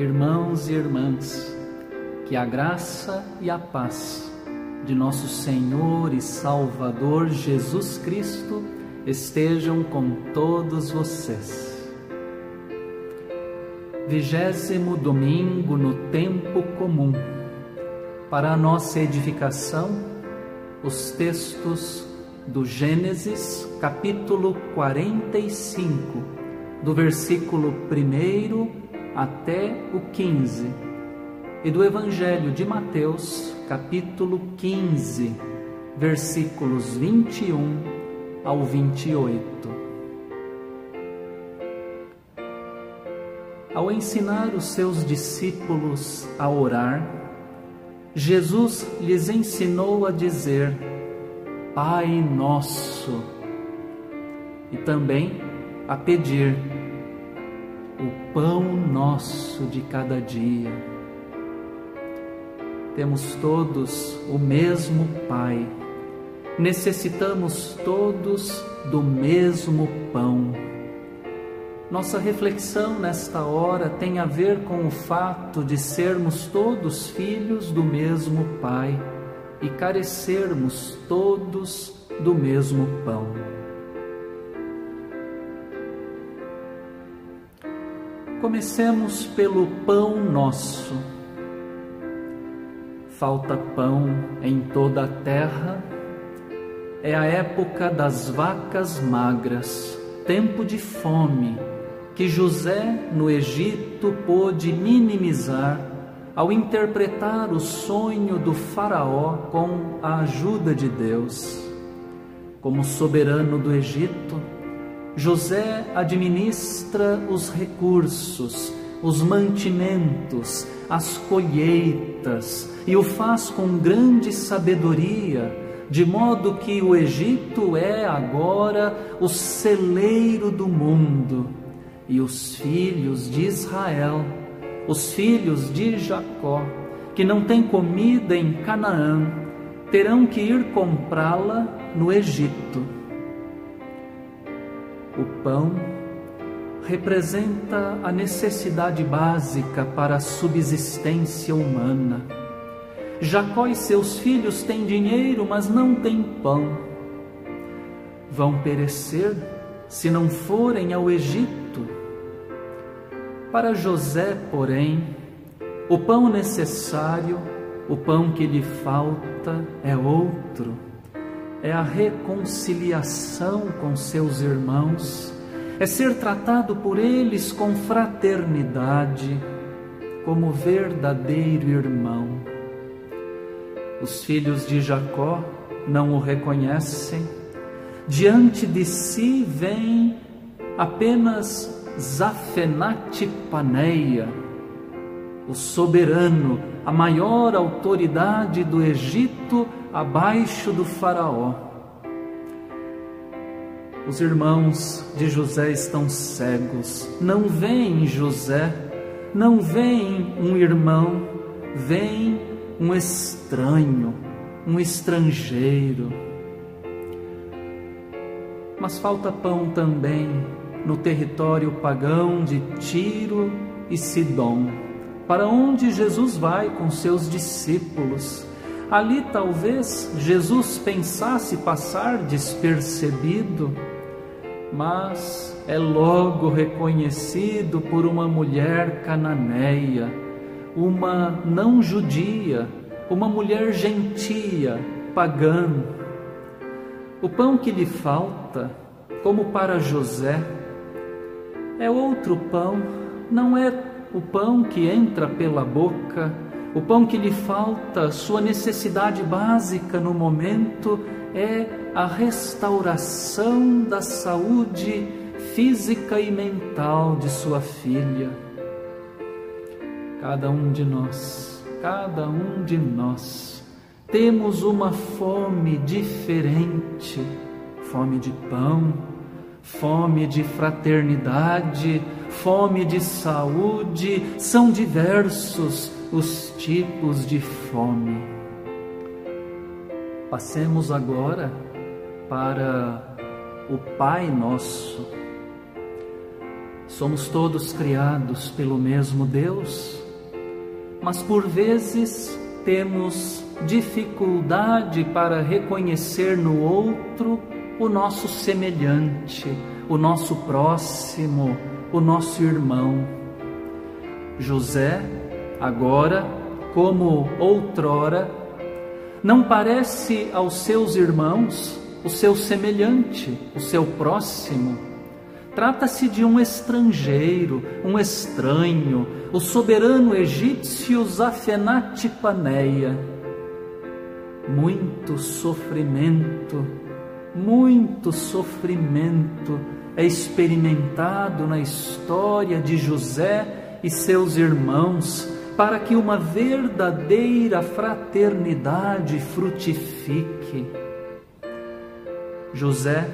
irmãos e irmãs, que a graça e a paz de nosso Senhor e Salvador Jesus Cristo estejam com todos vocês. Vigésimo domingo no tempo comum. Para a nossa edificação, os textos do Gênesis, capítulo 45, do versículo 1 até o 15, e do Evangelho de Mateus, capítulo 15, versículos 21 ao 28. Ao ensinar os seus discípulos a orar, Jesus lhes ensinou a dizer: Pai Nosso, e também a pedir pão nosso de cada dia. Temos todos o mesmo Pai, necessitamos todos do mesmo pão. Nossa reflexão nesta hora tem a ver com o fato de sermos todos filhos do mesmo Pai e carecermos todos do mesmo pão. Comecemos pelo pão nosso. Falta pão em toda a terra. É a época das vacas magras, tempo de fome, que José no Egito pôde minimizar ao interpretar o sonho do Faraó com a ajuda de Deus. Como soberano do Egito, José administra os recursos, os mantimentos, as colheitas e o faz com grande sabedoria, de modo que o Egito é agora o celeiro do mundo e os filhos de Israel os filhos de Jacó, que não têm comida em Canaã, terão que ir comprá-la no Egito. O pão representa a necessidade básica para a subsistência humana. Jacó e seus filhos têm dinheiro, mas não têm pão. Vão perecer se não forem ao Egito para José, porém, o pão necessário, o pão que lhe falta é outro, é a reconciliação com seus irmãos, é ser tratado por eles com fraternidade, como verdadeiro irmão. Os filhos de Jacó não o reconhecem, diante de si vem apenas Zafenate Paneia, o soberano, a maior autoridade do Egito abaixo do Faraó. Os irmãos de José estão cegos, não veem José, não veem um irmão, veem um estranho, um estrangeiro. Mas falta pão também no território pagão de Tiro e Sidom, para onde Jesus vai com seus discípulos. Ali talvez Jesus pensasse passar despercebido, mas é logo reconhecido por uma mulher cananeia, uma não judia, uma mulher gentia, pagã. O pão que lhe falta, como para José, é outro pão, não é o pão que entra pela boca, o pão que lhe falta, sua necessidade básica no momento é a restauração da saúde física e mental de sua filha. Cada um de nós, cada um de nós, temos uma fome diferente fome de pão fome de fraternidade, fome de saúde, são diversos os tipos de fome. Passemos agora para o Pai Nosso. Somos todos criados pelo mesmo Deus, mas por vezes temos dificuldade para reconhecer no outro o nosso semelhante, o nosso próximo, o nosso irmão. José, agora, como outrora, não parece aos seus irmãos o seu semelhante, o seu próximo. Trata-se de um estrangeiro, um estranho, o soberano egípcio Zafenate Paneia. Muito sofrimento, muito sofrimento é experimentado na história de José e seus irmãos para que uma verdadeira fraternidade frutifique. José,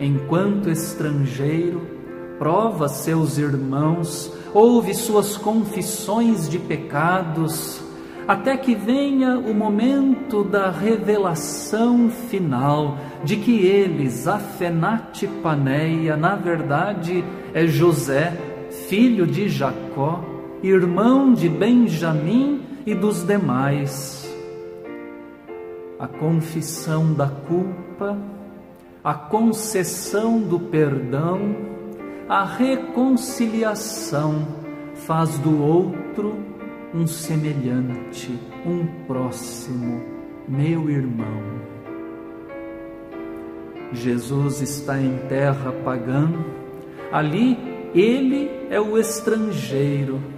enquanto estrangeiro, prova seus irmãos, ouve suas confissões de pecados, até que venha o momento da revelação final de que ele, Zafenate Paneia, na verdade é José, filho de Jacó, irmão de Benjamim e dos demais. A confissão da culpa, a concessão do perdão, a reconciliação faz do outro um semelhante, um próximo, meu irmão. Jesus está em terra pagã, ali ele é o estrangeiro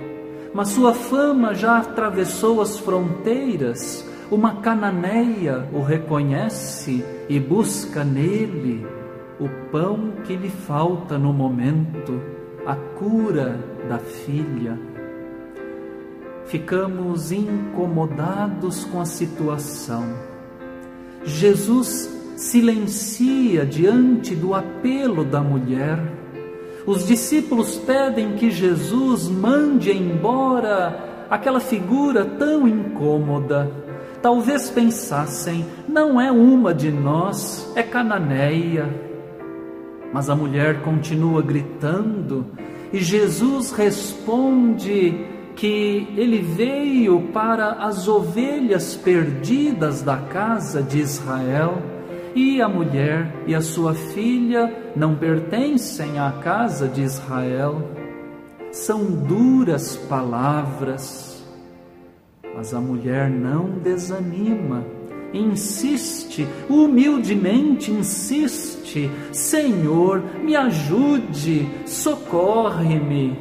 mas sua fama já atravessou as fronteiras. Uma cananeia o reconhece e busca nele o pão que lhe falta no momento, a cura da filha. Ficamos incomodados com a situação. Jesus silencia diante do apelo da mulher os discípulos pedem que Jesus mande embora aquela figura tão incômoda. Talvez pensassem, não é uma de nós, é cananeia. Mas a mulher continua gritando e Jesus responde que ele veio para as ovelhas perdidas da casa de Israel e a mulher e a sua filha não pertencem à casa de Israel. São duras palavras, mas a mulher não desanima, insiste, humildemente insiste: Senhor, me ajude, socorre-me.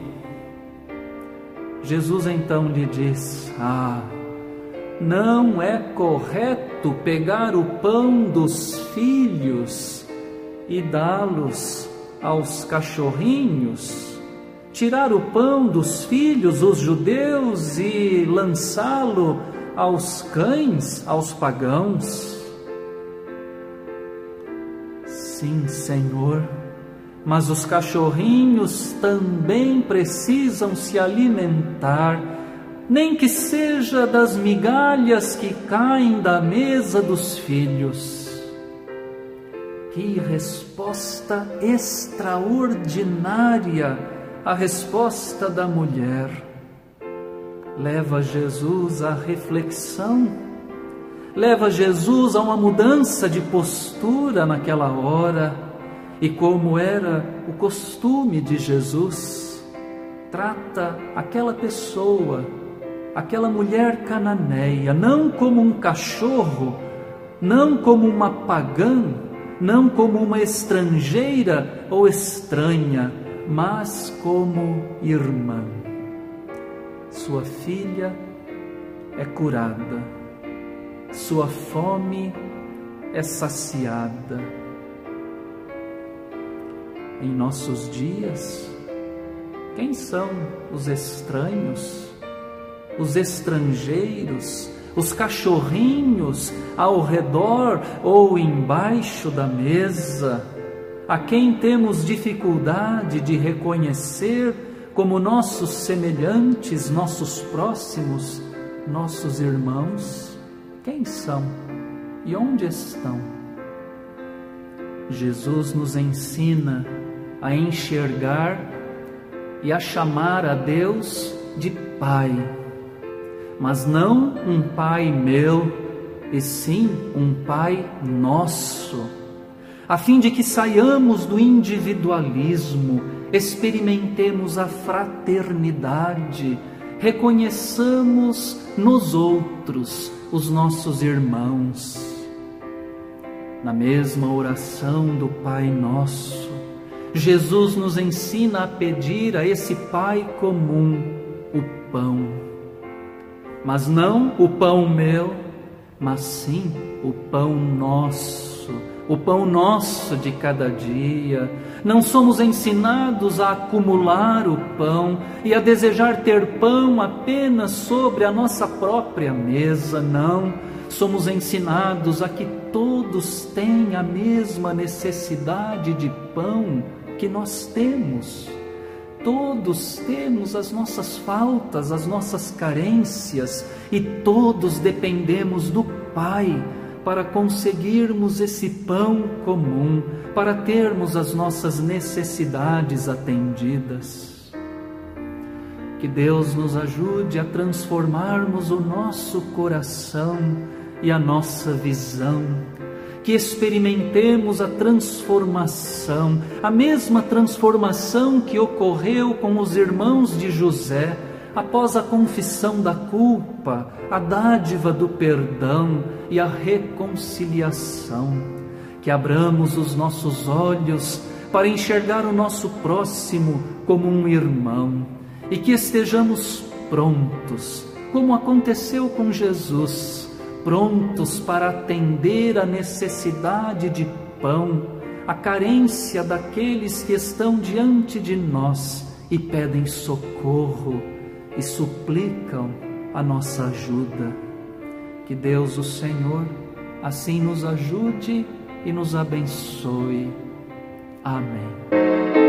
Jesus então lhe diz: Ah, não é correto pegar o pão dos filhos e dá-los aos cachorrinhos, tirar o pão dos filhos, os judeus, e lançá-lo aos cães, aos pagãos. Sim, Senhor, mas os cachorrinhos também precisam se alimentar nem que seja das migalhas que caem da mesa dos filhos. Que resposta extraordinária a resposta da mulher. Leva Jesus à reflexão, leva Jesus a uma mudança de postura naquela hora, e como era o costume de Jesus, trata aquela pessoa aquela mulher cananeia, não como um cachorro, não como uma pagã, não como uma estrangeira ou estranha, mas como irmã. Sua filha é curada, sua fome é saciada. Em nossos dias, quem são os estranhos? Os estrangeiros, os cachorrinhos ao redor ou embaixo da mesa, a quem temos dificuldade de reconhecer como nossos semelhantes, nossos próximos, nossos irmãos, quem são e onde estão? Jesus nos ensina a enxergar e a chamar a Deus de Pai, mas não um Pai meu, e sim um Pai nosso, a fim de que saiamos do individualismo, experimentemos a fraternidade, reconheçamos nos outros os nossos irmãos. Na mesma oração do Pai Nosso, Jesus nos ensina a pedir a esse Pai comum o pão. Mas não o pão meu, mas sim o pão nosso, o pão nosso de cada dia. Não somos ensinados a acumular o pão e a desejar ter pão apenas sobre a nossa própria mesa, não. Somos ensinados a que todos têm a mesma necessidade de pão que nós temos. Todos temos as nossas faltas, as nossas carências e todos dependemos do Pai para conseguirmos esse pão comum, para termos as nossas necessidades atendidas. Que Deus nos ajude a transformarmos o nosso coração e a nossa visão que experimentemos a transformação, a mesma transformação que ocorreu com os irmãos de José após a confissão da culpa, a dádiva do perdão e a reconciliação. Que abramos os nossos olhos para enxergar o nosso próximo como um irmão e que estejamos prontos, como aconteceu com Jesus prontos para atender a necessidade de pão, a carência daqueles que estão diante de nós e pedem socorro e suplicam a nossa ajuda. Que Deus, o Senhor, assim nos ajude e nos abençoe. Amém.